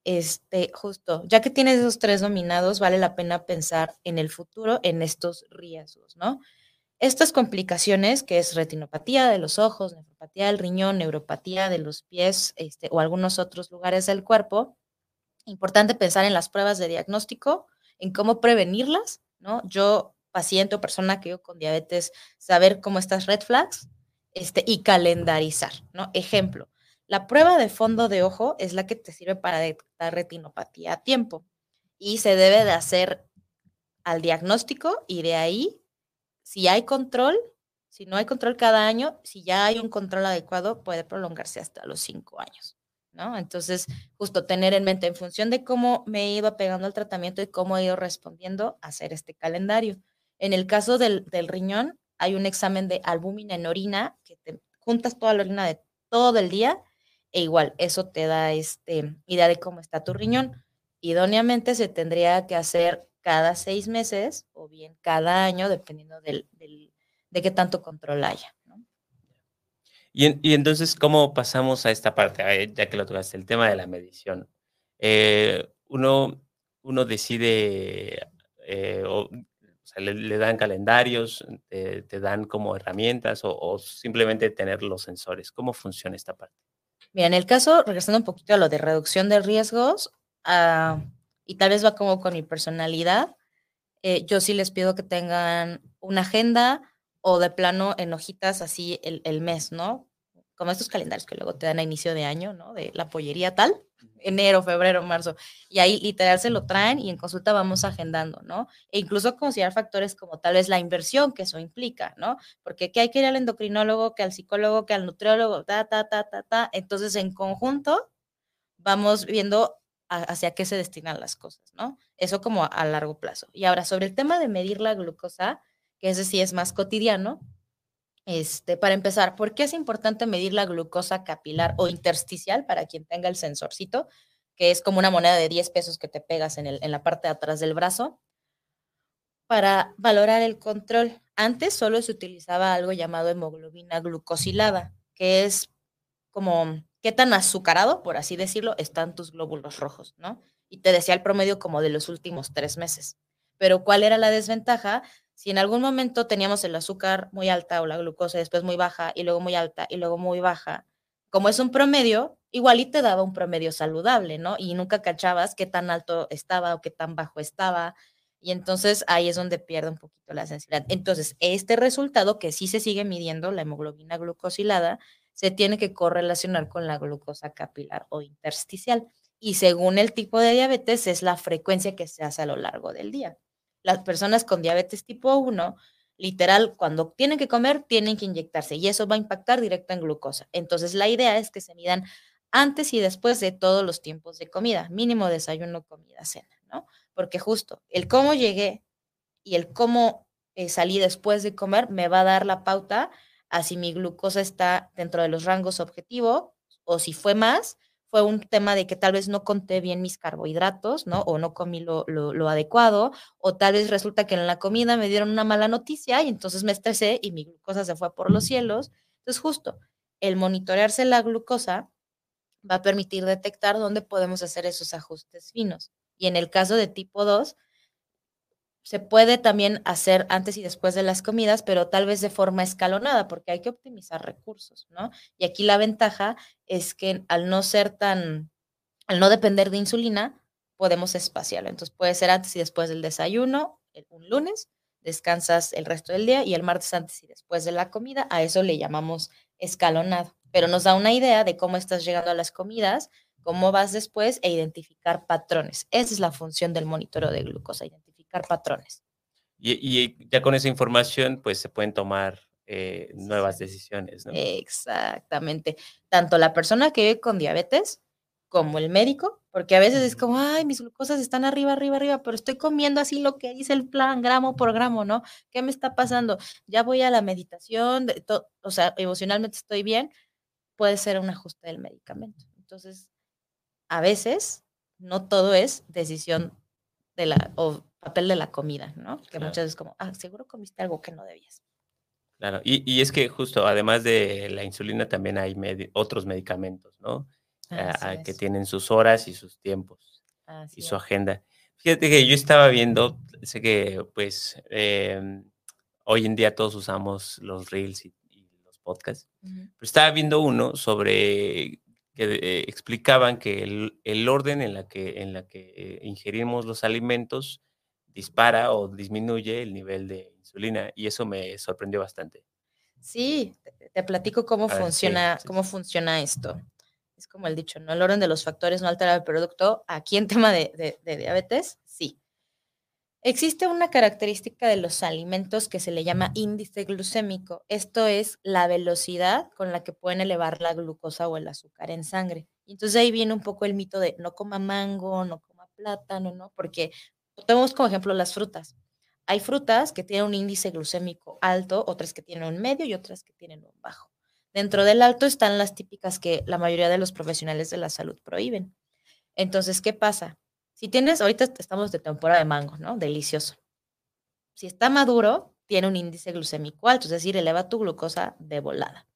este, justo, ya que tienes esos tres dominados, vale la pena pensar en el futuro en estos riesgos, ¿no? Estas complicaciones, que es retinopatía de los ojos, nefropatía del riñón, neuropatía de los pies este, o algunos otros lugares del cuerpo, importante pensar en las pruebas de diagnóstico, en cómo prevenirlas, ¿no? Yo, paciente o persona que yo con diabetes, saber cómo estas red flags este, y calendarizar, ¿no? Ejemplo, la prueba de fondo de ojo es la que te sirve para detectar retinopatía a tiempo y se debe de hacer al diagnóstico y de ahí, si hay control, si no hay control cada año, si ya hay un control adecuado, puede prolongarse hasta los cinco años, ¿no? Entonces, justo tener en mente en función de cómo me ido pegando al tratamiento y cómo he ido respondiendo, hacer este calendario. En el caso del, del riñón, hay un examen de albúmina en orina, que te juntas toda la orina de todo el día e igual, eso te da este, idea de cómo está tu riñón. Idóneamente se tendría que hacer cada seis meses o bien cada año, dependiendo del, de qué tanto control haya. Y, entonces, ¿cómo pasamos a esta parte? Ya que lo tocaste, el tema de la medición. Eh, uno, uno decide, eh, o, le, dan calendarios, te, dan como herramientas o, o simplemente tener los sensores. ¿Cómo funciona esta parte? Mira, en el caso, regresando un poquito a lo de reducción de riesgos, ah, y tal vez va como con mi personalidad, eh, yo sí les pido que tengan una agenda o de plano en hojitas así el, el mes, ¿no? Como estos calendarios que luego te dan a inicio de año, ¿no? De la pollería tal enero, febrero, marzo. Y ahí literal se lo traen y en consulta vamos agendando, ¿no? E incluso considerar factores como tal vez la inversión que eso implica, ¿no? Porque que hay que ir al endocrinólogo, que al psicólogo, que al nutriólogo, ta, ta, ta, ta, ta. Entonces, en conjunto, vamos viendo hacia qué se destinan las cosas, ¿no? Eso como a largo plazo. Y ahora, sobre el tema de medir la glucosa, que ese sí es más cotidiano, este, para empezar, ¿por qué es importante medir la glucosa capilar o intersticial para quien tenga el sensorcito, que es como una moneda de 10 pesos que te pegas en, el, en la parte de atrás del brazo? Para valorar el control. Antes solo se utilizaba algo llamado hemoglobina glucosilada, que es como qué tan azucarado, por así decirlo, están tus glóbulos rojos, ¿no? Y te decía el promedio como de los últimos tres meses. Pero ¿cuál era la desventaja? Si en algún momento teníamos el azúcar muy alta o la glucosa después muy baja y luego muy alta y luego muy baja, como es un promedio, igual y te daba un promedio saludable, ¿no? Y nunca cachabas qué tan alto estaba o qué tan bajo estaba. Y entonces ahí es donde pierde un poquito la sensibilidad. Entonces, este resultado que sí se sigue midiendo, la hemoglobina glucosilada, se tiene que correlacionar con la glucosa capilar o intersticial. Y según el tipo de diabetes, es la frecuencia que se hace a lo largo del día las personas con diabetes tipo 1, literal, cuando tienen que comer, tienen que inyectarse y eso va a impactar directo en glucosa. Entonces, la idea es que se midan antes y después de todos los tiempos de comida, mínimo desayuno, comida, cena, ¿no? Porque justo el cómo llegué y el cómo eh, salí después de comer me va a dar la pauta a si mi glucosa está dentro de los rangos objetivo o si fue más, fue un tema de que tal vez no conté bien mis carbohidratos, ¿no? O no comí lo, lo, adecuado, o tal vez resulta que en la comida me dieron una mala noticia y entonces me estresé y mi glucosa se fue por los cielos. Entonces, justo el monitorearse la glucosa va a permitir detectar dónde podemos hacer esos ajustes finos. Y en el caso de tipo 2, se puede también hacer antes y después de las comidas, pero tal vez de forma escalonada, porque hay que optimizar recursos, ¿no? Y aquí la ventaja es que al no ser tan, al no depender de insulina, podemos espaciarlo. Entonces puede ser antes y después del desayuno, un lunes, descansas el resto del día y el martes antes y después de la comida, a eso le llamamos escalonado, pero nos da una idea de cómo estás llegando a las comidas, cómo vas después e identificar patrones. Esa es la función del monitoreo de glucosa, patrones. Y, ya con esa información, pues se pueden tomar eh, nuevas decisiones. Exactamente. Tanto la persona que vive con diabetes como el médico, porque a veces es como, ay, mis glucosas están arriba, arriba, arriba, pero estoy comiendo así lo que dice el plan, gramo por gramo, ¿no? ¿Qué me está pasando? Ya voy a la meditación, o sea, emocionalmente estoy bien, puede ser un ajuste del medicamento. Entonces, a veces, no todo es decisión de la, o papel de la comida, ¿no? Que muchas veces como, ah, seguro comiste algo que no debías. Claro, y, y es que justo, además de la insulina, también hay otros medicamentos, ¿no? Ah, que tienen sus horas y sus tiempos y su agenda. Fíjate que yo estaba viendo, sé que pues em, hoy en día todos usamos los reels y, los podcasts, pero estaba viendo uno sobre que eh, explicaban que el, el, orden en la que, en la que ingerimos los alimentos dispara o disminuye el nivel de insulina y eso me sorprendió bastante. Sí, te platico cómo funciona, cómo funciona esto. Es como el dicho, ¿no? El orden de los factores no altera el producto. Aquí en tema de, de diabetes, sí. Existe una característica de los alimentos que se le llama índice glucémico. Esto es la velocidad con la que pueden elevar la glucosa o el azúcar en sangre. Entonces ahí viene un poco el mito de no coma mango, no coma plátano, ¿no? Porque Tomemos como ejemplo las frutas. Hay frutas que tienen un índice glucémico alto, otras que tienen un medio y otras que tienen un bajo. Dentro del alto están las típicas que la mayoría de los profesionales de la salud prohíben. Entonces, ¿qué pasa? Si tienes, ahorita estamos de temporada de mango, ¿no? Delicioso. Si está maduro, tiene un índice glucémico alto, es decir, eleva tu glucosa de volada.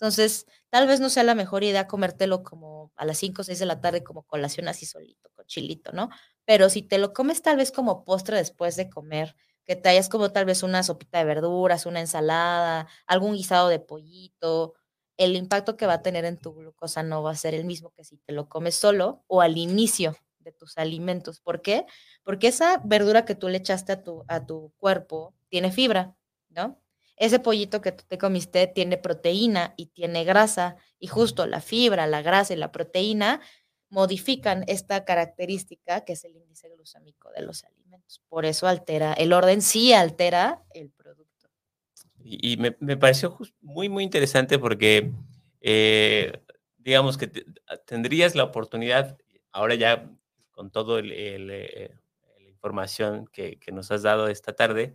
Entonces, tal vez no sea la mejor idea comértelo como a las 5 o 6 de la tarde como colación así solito, con chilito, ¿no? Pero si te lo comes tal vez como postre después de comer, que te hayas como tal vez una sopita de verduras, una ensalada, algún guisado de pollito, el impacto que va a tener en tu glucosa no va a ser el mismo que si te lo comes solo o al inicio de tus alimentos. ¿Por qué? Porque esa verdura que tú le echaste a tu, a tu cuerpo tiene fibra, ¿no? Ese pollito que tú te comiste tiene proteína y tiene grasa, y justo la fibra, la grasa y la proteína modifican esta característica que es el índice glucémico de los alimentos. Por eso altera, el orden sí altera el producto. Y, me, pareció muy, muy interesante porque, eh, digamos que tendrías la oportunidad, ahora ya con toda eh, la información que, que nos has dado esta tarde,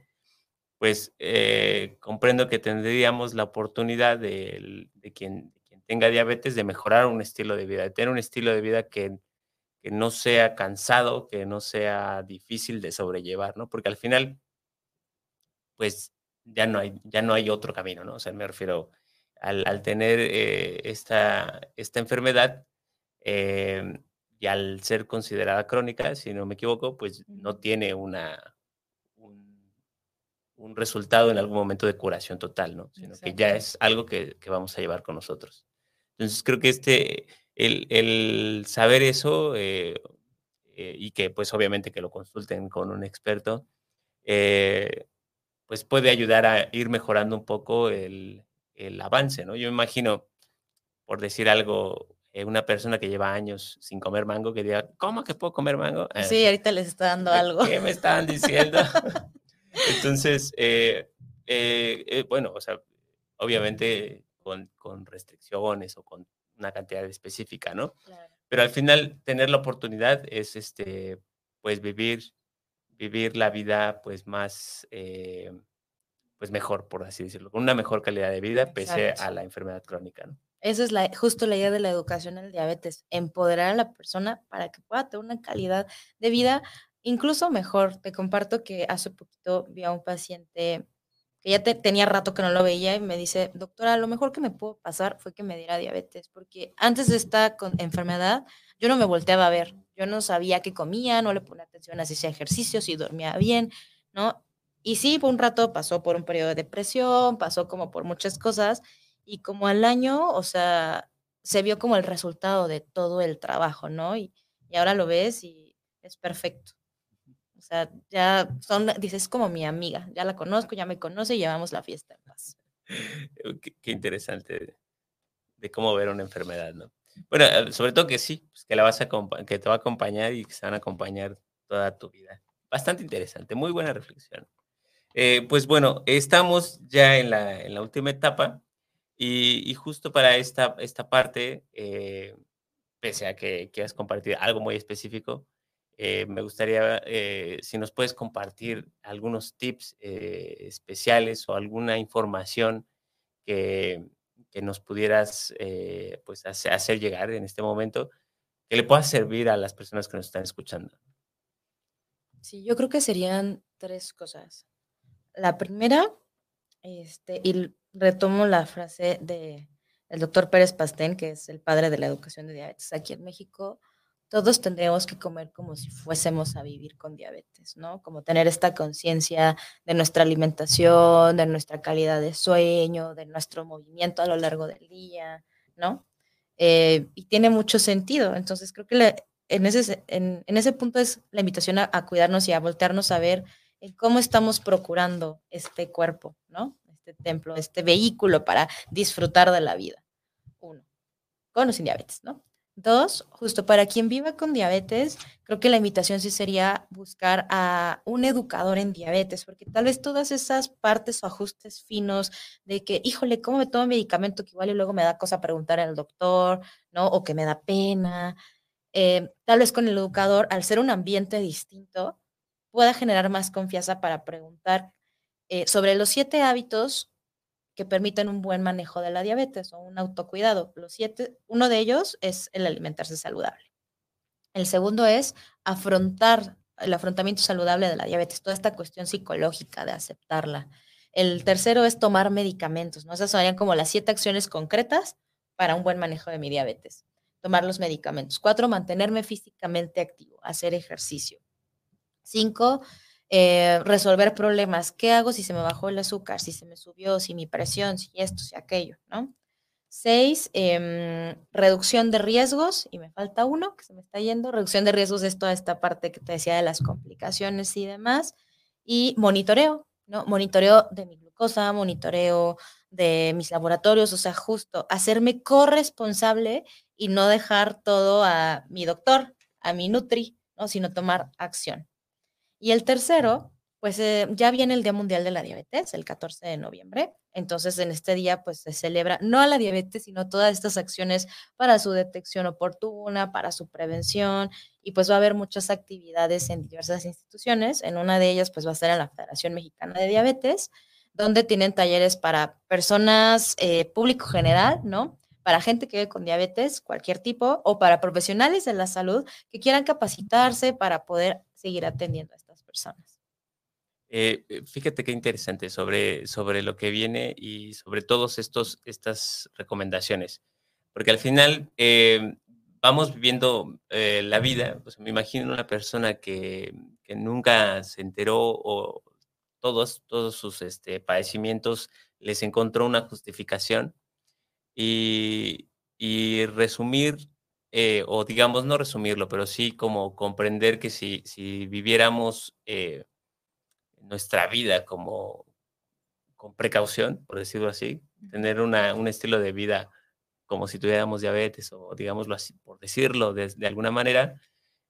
pues eh, comprendo que tendríamos la oportunidad de, quien, tenga diabetes de mejorar un estilo de vida, de tener un estilo de vida que, no sea cansado, que no sea difícil de sobrellevar, ¿no? Porque al final, pues ya no hay, ya no hay otro camino, ¿no? O sea, me refiero al, tener eh, esta, esta enfermedad em, y al ser considerada crónica, si no me equivoco, pues no tiene una, un resultado en algún momento de curación total, ¿no? Sino que ya es algo que, vamos a llevar con nosotros. Entonces creo que este, el, saber eso eh, eh, y que pues obviamente que lo consulten con un experto, eh, pues puede ayudar a ir mejorando un poco el, avance, ¿no? Yo me imagino, por decir algo, una persona que lleva años sin comer mango que diga, ¿cómo que puedo comer mango? Sí, ahorita les está dando algo. ¿Qué me estaban diciendo? Entonces, eh, eh, eh, bueno, o sea, obviamente con, restricciones o con una cantidad específica, ¿no? Pero al final tener la oportunidad es, este, pues vivir, vivir la vida, pues más, pues mejor, por así decirlo, con una mejor calidad de vida pese a la enfermedad crónica, ¿no? Esa es la, justo la idea de la educación en el diabetes, empoderar a la persona para que pueda tener una calidad de vida incluso mejor. Te comparto que hace poquito vi a un paciente que ya tenía rato que no lo veía y me dice, doctora, lo mejor que me pudo pasar fue que me diera diabetes, porque antes de esta enfermedad yo no me volteaba a ver, yo no sabía qué comía, no le ponía atención a si hacía ejercicios, si dormía bien, ¿no? Y sí, por un rato pasó por un periodo de depresión, pasó como por muchas cosas, y como al año, o sea, se vio como el resultado de todo el trabajo, ¿no? Y ahora lo ves y es perfecto. Sea, ya son, dices, como mi amiga, ya la conozco, ya me conoce y llevamos la fiesta en paz. Qué, interesante de, cómo ver una enfermedad, ¿no? Bueno, eh, sobre todo que sí, pues, que la vas a que te va a acompañar y que se van a acompañar toda tu vida. Bastante interesante, muy buena reflexión. Eh, pues bueno, estamos ya en la, en la última etapa y, justo para esta, esta parte, eh, pese a que quieras compartir algo muy específico, eh, me gustaría eh, si nos puedes compartir algunos tips eh, especiales o alguna información que, que nos pudieras pues hacer, llegar en este momento que le pueda servir a las personas que nos están escuchando. Sí, yo creo que serían tres cosas. La primera, este, y retomo la frase de el doctor Pérez Pastén, que es el padre de la educación de diabetes aquí en México, todos tendríamos que comer como si fuésemos a vivir con diabetes, ¿no? Como tener esta conciencia de nuestra alimentación, de nuestra calidad de sueño, de nuestro movimiento a lo largo del día, ¿no? Eh, y tiene mucho sentido. Entonces, creo que en, ese, en, ese punto es la invitación a, a, cuidarnos y a voltearnos a ver cómo estamos procurando este cuerpo, ¿no? Este templo, este vehículo para disfrutar de la vida. Uno, con o sin diabetes, ¿no? Dos, justo para quien viva con diabetes, creo que la invitación sí sería buscar a un educador en diabetes, porque tal vez todas esas partes o ajustes finos de que, híjole, ¿cómo me tomo medicamento? Que igual y luego me da cosa preguntar al doctor, ¿no? O que me da pena. Eh, tal vez con el educador, al ser un ambiente distinto, pueda generar más confianza para preguntar eh, sobre los siete hábitos que permiten un buen manejo de la diabetes o un autocuidado. Los siete, uno de ellos es el alimentarse saludable. El segundo es afrontar el afrontamiento saludable de la diabetes, toda esta cuestión psicológica de aceptarla. El tercero es tomar medicamentos, ¿no? Esas serían como las siete acciones concretas para un buen manejo de mi diabetes. Tomar los medicamentos. Cuatro, mantenerme físicamente activo, hacer ejercicio. Cinco, eh, resolver problemas. ¿Qué hago si se me bajó el azúcar, si se me subió, si mi presión, si esto, si aquello, ¿no? Seis, em, reducción de riesgos, y me falta uno que se me está yendo. Reducción de riesgos es toda esta parte que te decía de las complicaciones y demás. Y monitoreo, ¿no? Monitoreo de mi glucosa, monitoreo de mis laboratorios, o sea, justo hacerme corresponsable y no dejar todo a mi doctor, a mi Nutri, ¿no? Sino tomar acción. Y el tercero, pues eh, ya viene el Día Mundial de la Diabetes, el 14 de noviembre. Entonces, en este día, pues se celebra no a la diabetes, sino todas estas acciones para su detección oportuna, para su prevención. Y pues va a haber muchas actividades en diversas instituciones. En una de ellas, pues va a ser en la Federación Mexicana de Diabetes, donde tienen talleres para personas, eh, público general, ¿no? Para gente que vive con diabetes, cualquier tipo, o para profesionales de la salud que quieran capacitarse para poder seguir atendiendo a personas. Eh, eh, fíjate qué interesante sobre, sobre lo que viene y sobre todas estas recomendaciones, porque al final eh, vamos viviendo la vida, pues me imagino una persona que, que, nunca se enteró o todos, todos sus este, padecimientos les encontró una justificación y, y resumir eh, o digamos no resumirlo, pero sí como comprender que si, si viviéramos eh, nuestra vida como con precaución, por decirlo así, tener una, un estilo de vida como si tuviéramos diabetes o digámoslo así, por decirlo de, de alguna manera,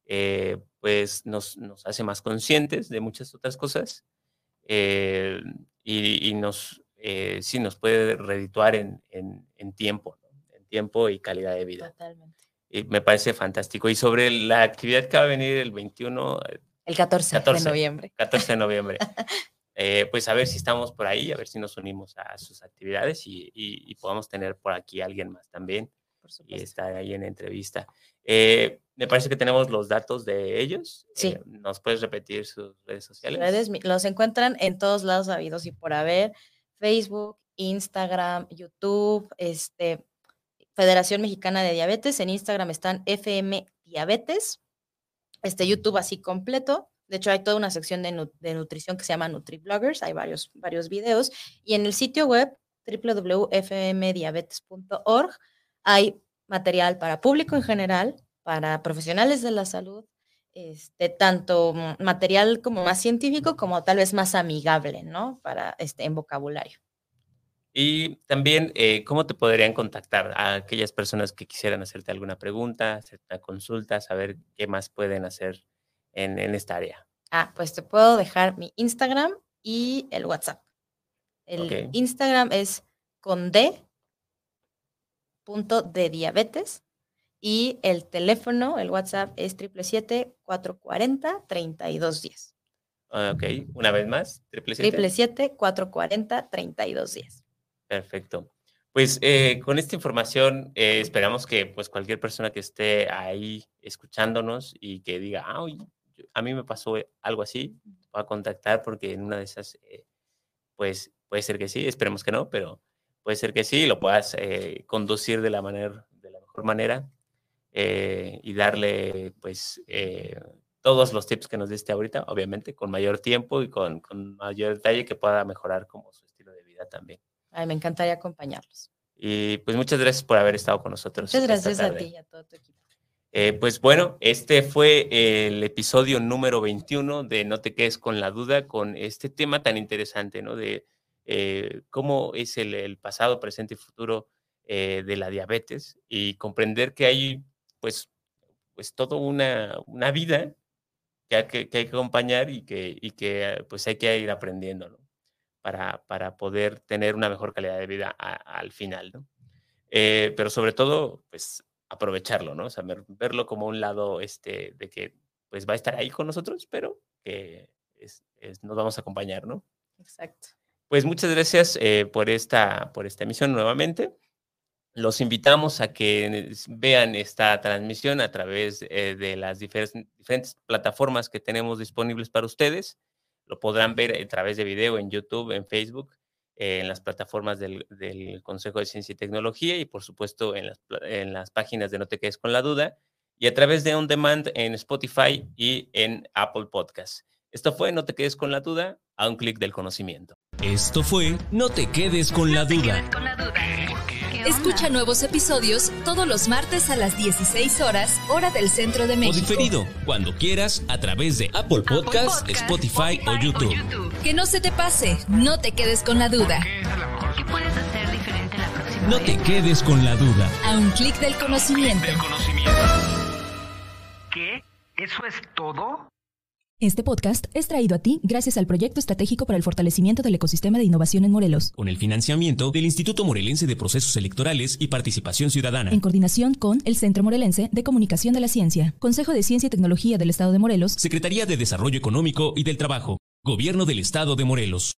eh, pues nos, nos, hace más conscientes de muchas otras cosas y, y, nos, sí nos puede redituar en, en, en tiempo, en tiempo y calidad de vida. Totalmente me parece fantástico. Y sobre la actividad que va a venir el 21... El 14, de noviembre. 14 de noviembre. eh, pues a ver si estamos por ahí, a ver si nos unimos a sus actividades y, y, y podamos tener por aquí a alguien más también y estar ahí en entrevista. Eh, me parece que tenemos los datos de ellos. Sí. Eh, ¿Nos puedes repetir sus redes sociales? Redes, los encuentran en todos lados habidos y por haber. Facebook, Instagram, YouTube, este, Federación Mexicana de Diabetes. En Instagram están FM Diabetes. Este YouTube así completo. De hecho, hay toda una sección de, nu- de nutrición que se llama NutriBloggers. Hay varios, varios videos. Y en el sitio web www.fmdiabetes.org hay material para público en general, para profesionales de la salud, este, tanto material como más científico como tal vez más amigable, ¿no? Para este, en vocabulario. Y también, eh, ¿cómo te podrían contactar a aquellas personas que quisieran hacerte alguna pregunta, hacerte una consulta, saber qué más pueden hacer en, en esta área? Ah, pues te puedo dejar mi Instagram y el WhatsApp. El. Instagram es con D punto de diabetes y el teléfono, el WhatsApp es 777-440-3210. Ah, Ok, una vez más, triple siete. 777-440-3210. Perfecto. Pues eh, con esta información eh, esperamos que pues cualquier persona que esté ahí escuchándonos y que diga, ah, a mí me pasó algo así, va a contactar porque en una de esas, eh, pues puede ser que sí, esperemos que no, pero puede ser que sí, lo puedas eh, conducir de la, manera, de la mejor manera eh, y darle pues eh, todos los tips que nos diste ahorita, obviamente, con mayor tiempo y con, con mayor detalle que pueda mejorar como su estilo de vida también. Ay, me encantaría acompañarlos. Y pues muchas gracias por haber estado con nosotros. Muchas gracias a ti y a todo tu equipo. Eh, pues bueno, este fue el episodio número 21 de No te quedes con la duda, con este tema tan interesante, ¿no? De eh, cómo es el, el pasado, presente y futuro eh, de la diabetes y comprender que hay, pues, pues toda una, una vida que hay que, que hay que acompañar y que, y que pues hay que ir aprendiendo, ¿no? Para, para poder tener una mejor calidad de vida a- al final, ¿no? Eh, pero sobre todo, pues aprovecharlo, ¿no? O sea, ver- verlo como un lado este, de que pues va a estar ahí con nosotros, pero que es- es- nos vamos a acompañar, ¿no? Exacto. Pues muchas gracias eh, por, esta, por esta emisión nuevamente. Los invitamos a que vean esta transmisión a través eh, de las diferentes plataformas que tenemos disponibles para ustedes. Lo podrán ver a través de video en YouTube, en Facebook, eh, en las plataformas del, del Consejo de Ciencia y Tecnología y, por supuesto, en las, en las páginas de No Te Quedes con la Duda y a través de On Demand en Spotify y en Apple Podcasts. Esto fue No Te Quedes con la Duda, a un clic del conocimiento. Esto fue No te quedes con la duda. Con la duda. Escucha nuevos episodios todos los martes a las 16 horas, hora del centro de O México. diferido, cuando quieras, a través de Apple Apple Podcasts, Spotify o YouTube. Que no se te pase, no te quedes con la duda. ¿Qué puedes hacer diferente la próxima No vez? te quedes con la duda. A un clic del conocimiento. ¿Qué? ¿Eso es todo? Este podcast es traído a ti gracias al Proyecto Estratégico para el Fortalecimiento del Ecosistema de Innovación en Morelos, Con el financiamiento del Instituto Morelense de Procesos Electorales y Participación Ciudadana. en coordinación con el Centro Morelense de Comunicación de la Ciencia, Consejo de Ciencia y Tecnología del Estado de Morelos, Secretaría de Desarrollo Económico y del Trabajo. Gobierno del Estado de Morelos.